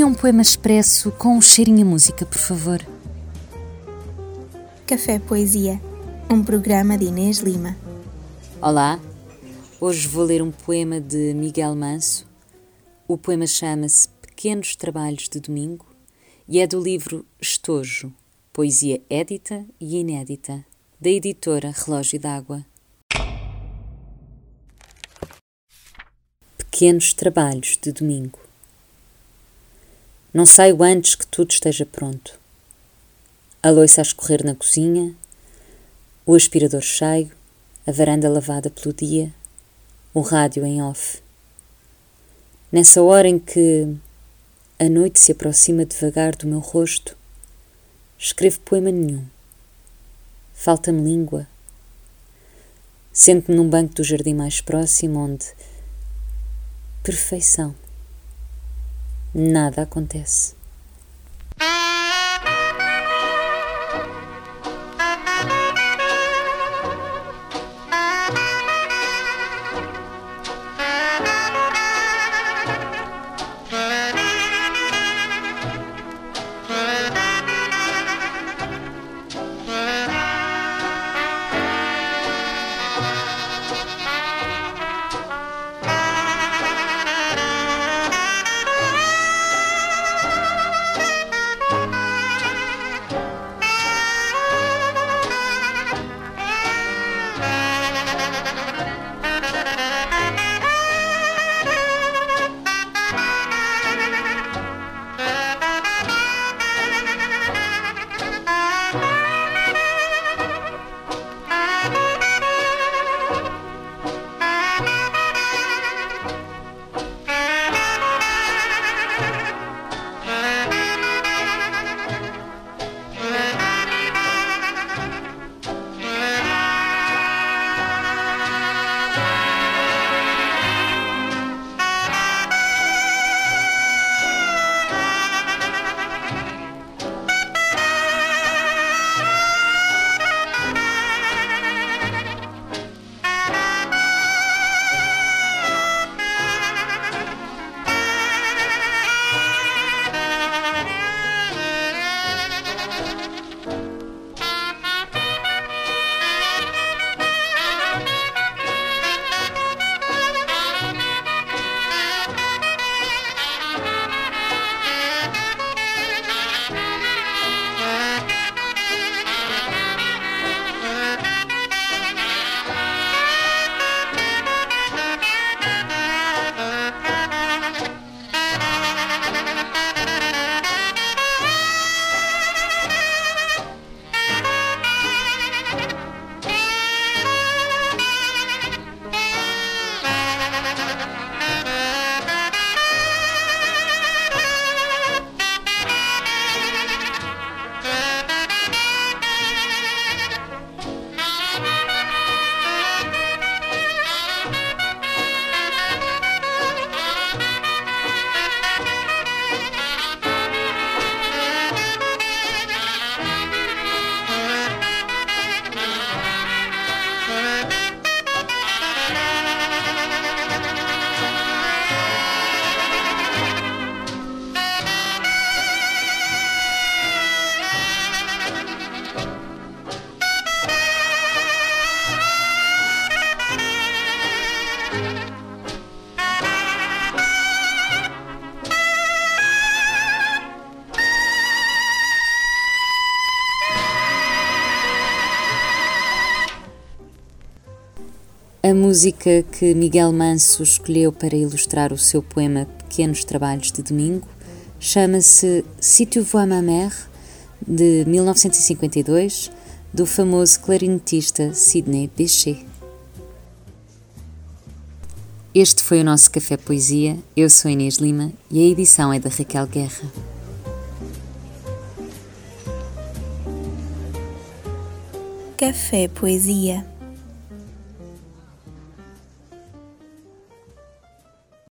Escolha um poema expresso com um cheirinho a música, por favor. Café Poesia, um programa de Inês Lima. Olá, hoje vou ler um poema de Miguel Manso. O poema chama-se Pequenos Trabalhos de Domingo e é do livro Estojo, Poesia Édita e Inédita, da editora Relógio d'Água. Pequenos Trabalhos de Domingo Não saio antes que tudo esteja pronto. A louça a escorrer na cozinha, o aspirador cheio, a varanda lavada pelo dia, o rádio em off. Nessa hora em que a noite se aproxima devagar do meu rosto, escrevo poema nenhum. Falta-me língua. Sento-me num banco do jardim mais próximo, onde perfeição. Nada acontece. A música que Miguel Manso escolheu para ilustrar o seu poema Pequenos Trabalhos de Domingo chama-se Si tu vois ma mère, de 1952, do famoso clarinetista Sidney Bechet. Este foi o nosso Café Poesia. Eu sou Inês Lima e a edição é da Raquel Guerra. Café Poesia